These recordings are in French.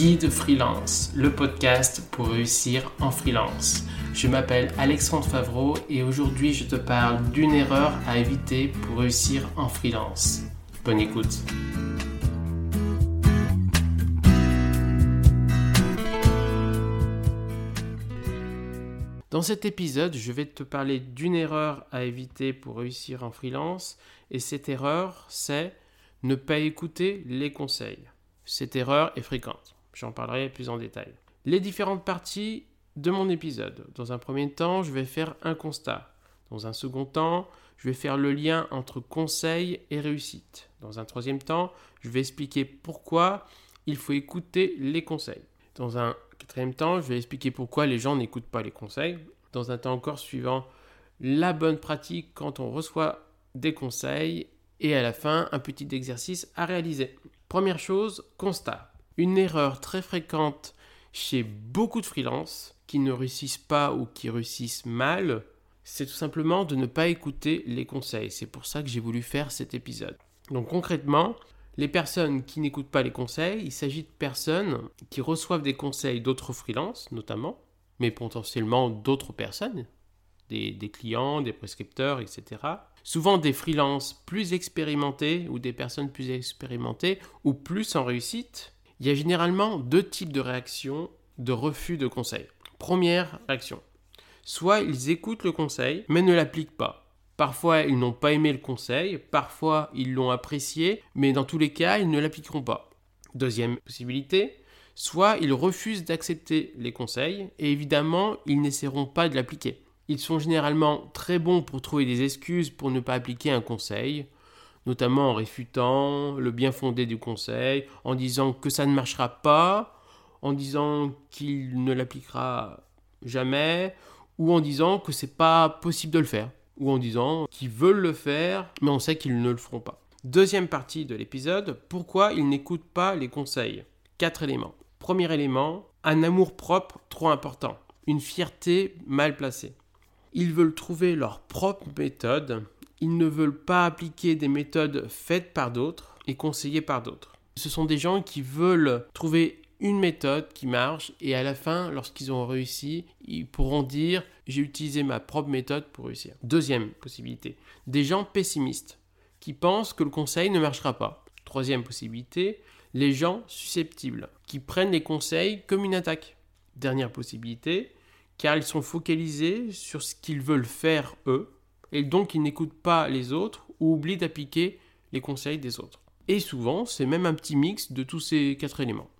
Guide Freelance, le podcast pour réussir en freelance. Je m'appelle Alexandre Favreau et aujourd'hui je te parle d'une erreur à éviter pour réussir en freelance. Bonne écoute. Dans cet épisode, je vais te parler d'une erreur à éviter pour réussir en freelance et cette erreur, c'est ne pas écouter les conseils. Cette erreur est fréquente. J'en parlerai plus en détail. Les différentes parties de mon épisode. Dans un premier temps, je vais faire un constat. Dans un second temps, je vais faire le lien entre conseil et réussite. Dans un troisième temps, je vais expliquer pourquoi il faut écouter les conseils. Dans un quatrième temps, je vais expliquer pourquoi les gens n'écoutent pas les conseils. Dans un temps encore suivant, la bonne pratique quand on reçoit des conseils. Et à la fin, un petit exercice à réaliser. Première chose, constat une erreur très fréquente chez beaucoup de freelances qui ne réussissent pas ou qui réussissent mal, c'est tout simplement de ne pas écouter les conseils. C'est pour ça que j'ai voulu faire cet épisode. Donc concrètement, les personnes qui n'écoutent pas les conseils, il s'agit de personnes qui reçoivent des conseils d'autres freelances notamment, mais potentiellement d'autres personnes, des, des, clients, des prescripteurs, etc. Souvent des freelances plus expérimentés ou des personnes plus expérimentées ou plus en réussite il y a généralement deux types de réactions de refus de conseil. Première réaction. Soit ils écoutent le conseil, mais ne l'appliquent pas. Parfois, ils n'ont pas aimé le conseil, parfois, ils l'ont apprécié, mais dans tous les cas, ils ne l'appliqueront pas. Deuxième possibilité, soit ils refusent d'accepter les conseils, et évidemment, ils n'essaieront pas de l'appliquer. Ils sont généralement très bons pour trouver des excuses pour ne pas appliquer un conseil notamment en réfutant le bien fondé du conseil, en disant que ça ne marchera pas, en disant qu'il ne l'appliquera jamais, ou en disant que c'est pas possible de le faire, ou en disant qu'ils veulent le faire, mais on sait qu'ils ne le feront pas. Deuxième partie de l'épisode, pourquoi ils n'écoutent pas les conseils? Quatre éléments. Premier élément, un amour propre trop important, une fierté mal placée. Ils veulent trouver leur propre méthode ils ne veulent pas appliquer des méthodes faites par d'autres et conseillées par d'autres. Ce sont des gens qui veulent trouver une méthode qui marche et à la fin, lorsqu'ils ont réussi, ils pourront dire j'ai utilisé ma propre méthode pour réussir. Deuxième possibilité, des gens pessimistes qui pensent que le conseil ne marchera pas. Troisième possibilité, les gens susceptibles qui prennent les conseils comme une attaque. Dernière possibilité, car ils sont focalisés sur ce qu'ils veulent faire eux et donc ils n'écoutent pas les autres ou oublient d'appliquer les conseils des autres. Et souvent, c'est même un petit mix de tous ces quatre éléments.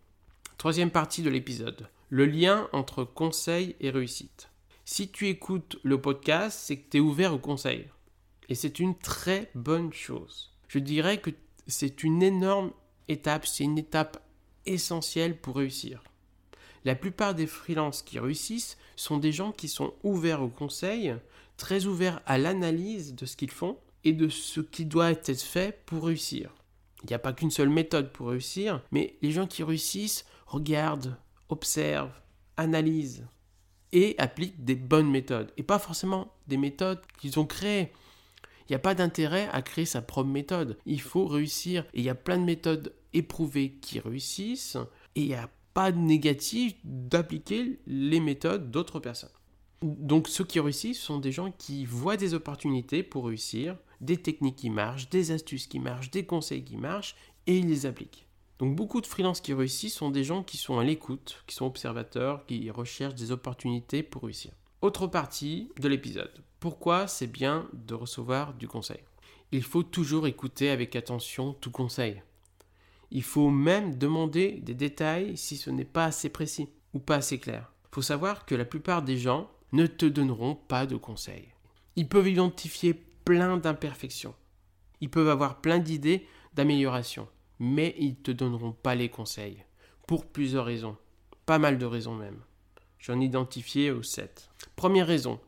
Troisième partie de l'épisode, le lien entre conseil et réussite. Si tu écoutes le podcast, c'est que tu es ouvert au conseil. Et c'est une très bonne chose. Je dirais que c'est une énorme étape, c'est une étape essentielle pour réussir. La plupart des freelances qui réussissent sont des gens qui sont ouverts au conseil, très ouverts à l'analyse de ce qu'ils font et de ce qui doit être fait pour réussir. Il n'y a pas qu'une seule méthode pour réussir, mais les gens qui réussissent regardent, observent, analysent et appliquent des bonnes méthodes. Et pas forcément des méthodes qu'ils ont créées. Il n'y a pas d'intérêt à créer sa propre méthode. Il faut réussir. Et il y a plein de méthodes éprouvées qui réussissent. Et il n'y a pas de négatif d'appliquer les méthodes d'autres personnes. Donc ceux qui réussissent sont des gens qui voient des opportunités pour réussir, des techniques qui marchent, des astuces qui marchent, des conseils qui marchent, et ils les appliquent. Donc beaucoup de freelances qui réussissent sont des gens qui sont à l'écoute, qui sont observateurs, qui recherchent des opportunités pour réussir. Autre partie de l'épisode. Pourquoi c'est bien de recevoir du conseil? Il faut toujours écouter avec attention tout conseil. Il faut même demander des détails si ce n'est pas assez précis ou pas assez clair. Il faut savoir que la plupart des gens ne te donneront pas de conseils. Ils peuvent identifier plein d'imperfections. Ils peuvent avoir plein d'idées d'amélioration, mais ils ne te donneront pas les conseils. Pour plusieurs raisons. Pas mal de raisons même. J'en ai identifié aux sept. Première raison,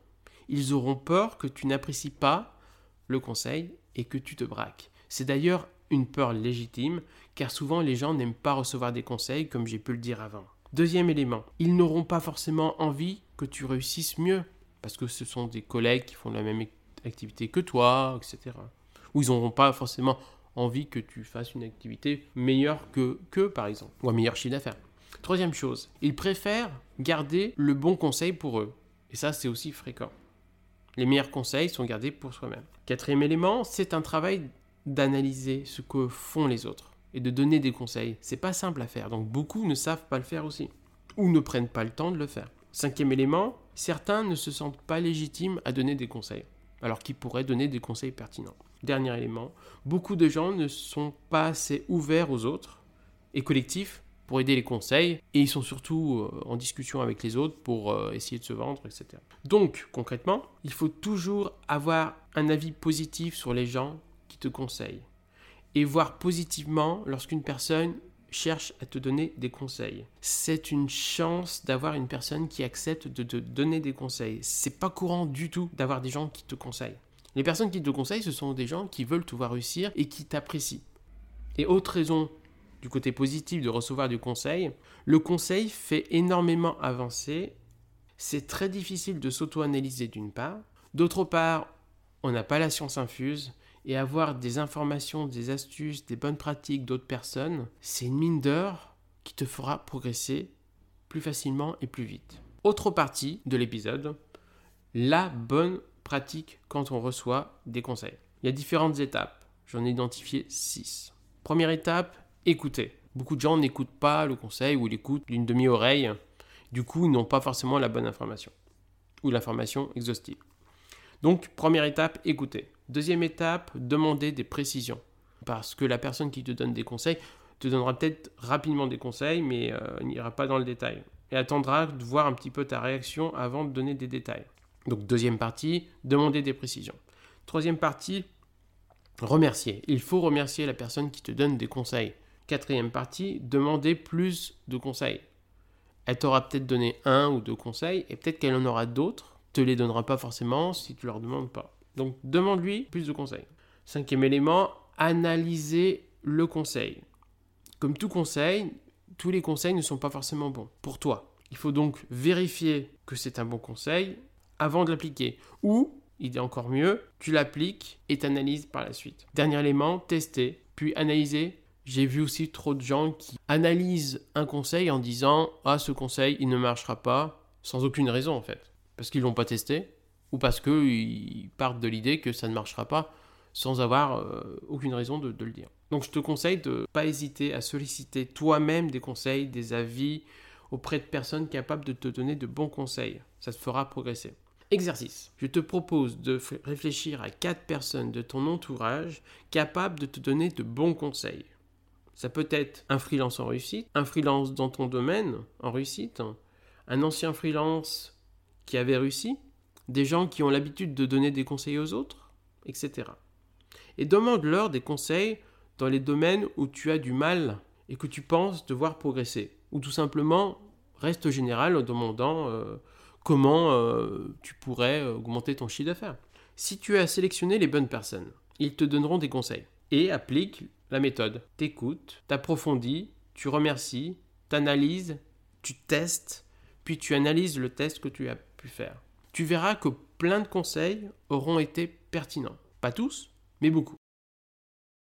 ils auront peur que tu n'apprécies pas le conseil et que tu te braques. C'est d'ailleurs une peur légitime, car souvent les gens n'aiment pas recevoir des conseils, comme j'ai pu le dire avant. Deuxième élément, ils n'auront pas forcément envie que tu réussisses mieux, parce que ce sont des collègues qui font la même activité que toi, etc. Ou ils n'auront pas forcément envie que tu fasses une activité meilleure que qu'eux, par exemple, ou un meilleur chiffre d'affaires. Troisième chose, ils préfèrent garder le bon conseil pour eux. Et ça, c'est aussi fréquent. Les meilleurs conseils sont gardés pour soi-même. Quatrième élément, c'est un travail d'analyser ce que font les autres et de donner des conseils. C'est pas simple à faire, donc beaucoup ne savent pas le faire aussi ou ne prennent pas le temps de le faire. Cinquième élément, certains ne se sentent pas légitimes à donner des conseils, alors qu'ils pourraient donner des conseils pertinents. Dernier élément, beaucoup de gens ne sont pas assez ouverts aux autres et collectifs pour aider les conseils, et ils sont surtout euh, en discussion avec les autres pour euh, essayer de se vendre, etc. Donc, concrètement, il faut toujours avoir un avis positif sur les gens qui te conseillent, et voir positivement lorsqu'une personne cherche à te donner des conseils. C'est une chance d'avoir une personne qui accepte de te donner des conseils. C'est pas courant du tout d'avoir des gens qui te conseillent. Les personnes qui te conseillent, ce sont des gens qui veulent te voir réussir et qui t'apprécient. Et autre raison du côté positif de recevoir du conseil, le conseil fait énormément avancer. C'est très difficile de s'auto-analyser d'une part. D'autre part, on n'a pas la science infuse et avoir des informations, des astuces, des bonnes pratiques d'autres personnes, c'est une mine d'or qui te fera progresser plus facilement et plus vite. Autre partie de l'épisode, la bonne pratique quand on reçoit des conseils. Il y a différentes étapes. J'en ai identifié six. Première étape, écouter. Beaucoup de gens n'écoutent pas le conseil ou l'écoutent d'une demi-oreille. Du coup, ils n'ont pas forcément la bonne information ou l'information exhaustive. Donc, première étape, écouter. Deuxième étape, demander des précisions. Parce que la personne qui te donne des conseils te donnera peut-être rapidement des conseils, mais euh, n'ira pas dans le détail. Et attendra de voir un petit peu ta réaction avant de donner des détails. Donc deuxième partie, demander des précisions. Troisième partie, remercier. Il faut remercier la personne qui te donne des conseils. Quatrième partie, demander plus de conseils. Elle t'aura peut-être donné un ou deux conseils et peut-être qu'elle en aura d'autres. Te les donnera pas forcément si tu leur demandes pas. Donc demande-lui plus de conseils. Cinquième élément, analyser le conseil. Comme tout conseil, tous les conseils ne sont pas forcément bons pour toi. Il faut donc vérifier que c'est un bon conseil avant de l'appliquer. Ou, il est encore mieux, tu l'appliques et t'analyses par la suite. Dernier élément, tester, puis analyser. J'ai vu aussi trop de gens qui analysent un conseil en disant Ah, ce conseil, il ne marchera pas, sans aucune raison en fait. Parce qu'ils ne l'ont pas testé, ou parce qu'ils partent de l'idée que ça ne marchera pas sans avoir euh, aucune raison de, de, le dire. Donc je te conseille de ne pas hésiter à solliciter toi-même des conseils, des avis auprès de personnes capables de te donner de bons conseils. Ça te fera progresser. Exercice. Je te propose de réfléchir à quatre personnes de ton entourage capables de te donner de bons conseils. Ça peut être un freelance en réussite, un freelance dans ton domaine en réussite, un ancien freelance qui avait réussi, des gens qui ont l'habitude de donner des conseils aux autres, etc. Et demande-leur des conseils dans les domaines où tu as du mal et que tu penses devoir progresser. Ou tout simplement, reste général en demandant euh, comment euh, tu pourrais augmenter ton chiffre d'affaires. Si tu as sélectionné les bonnes personnes, ils te donneront des conseils. Et applique la méthode. T'écoutes, t'approfondis, tu remercies, t'analyses, tu testes, puis tu analyses le test que tu as pu faire tu verras que plein de conseils auront été pertinents. Pas tous, mais beaucoup.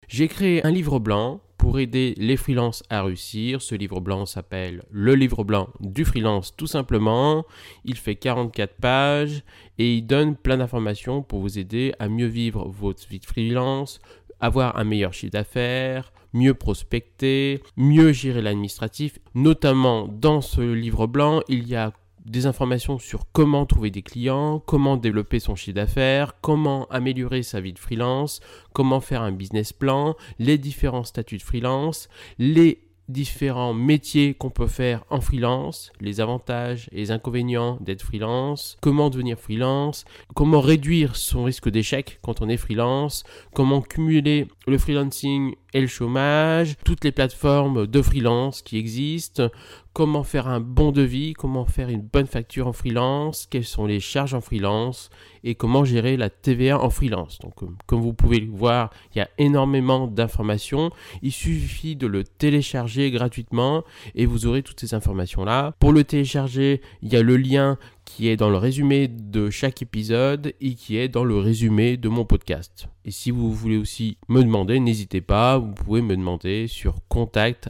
J'ai créé un livre blanc pour aider les freelances à réussir. Ce livre blanc s'appelle Le livre blanc du freelance tout simplement. Il fait 44 pages et il donne plein d'informations pour vous aider à mieux vivre votre vie de freelance, avoir un meilleur chiffre d'affaires, mieux prospecter, mieux gérer l'administratif. Notamment dans ce livre blanc, il y a des informations sur comment trouver des clients, comment développer son chiffre d'affaires, comment améliorer sa vie de freelance, comment faire un business plan, les différents statuts de freelance, les différents métiers qu'on peut faire en freelance, les avantages et les inconvénients d'être freelance, comment devenir freelance, comment réduire son risque d'échec quand on est freelance, comment cumuler le freelancing et le chômage, toutes les plateformes de freelance qui existent, comment faire un bon devis, comment faire une bonne facture en freelance, quelles sont les charges en freelance et comment gérer la TVA en freelance. Donc euh, comme vous pouvez le voir, il y a énormément d'informations. Il suffit de le télécharger gratuitement et vous aurez toutes ces informations là. Pour le télécharger, il y a le lien qui est dans le résumé de chaque épisode et qui est dans le résumé de mon podcast. Et si vous voulez aussi me demander, n'hésitez pas, vous pouvez me demander sur contact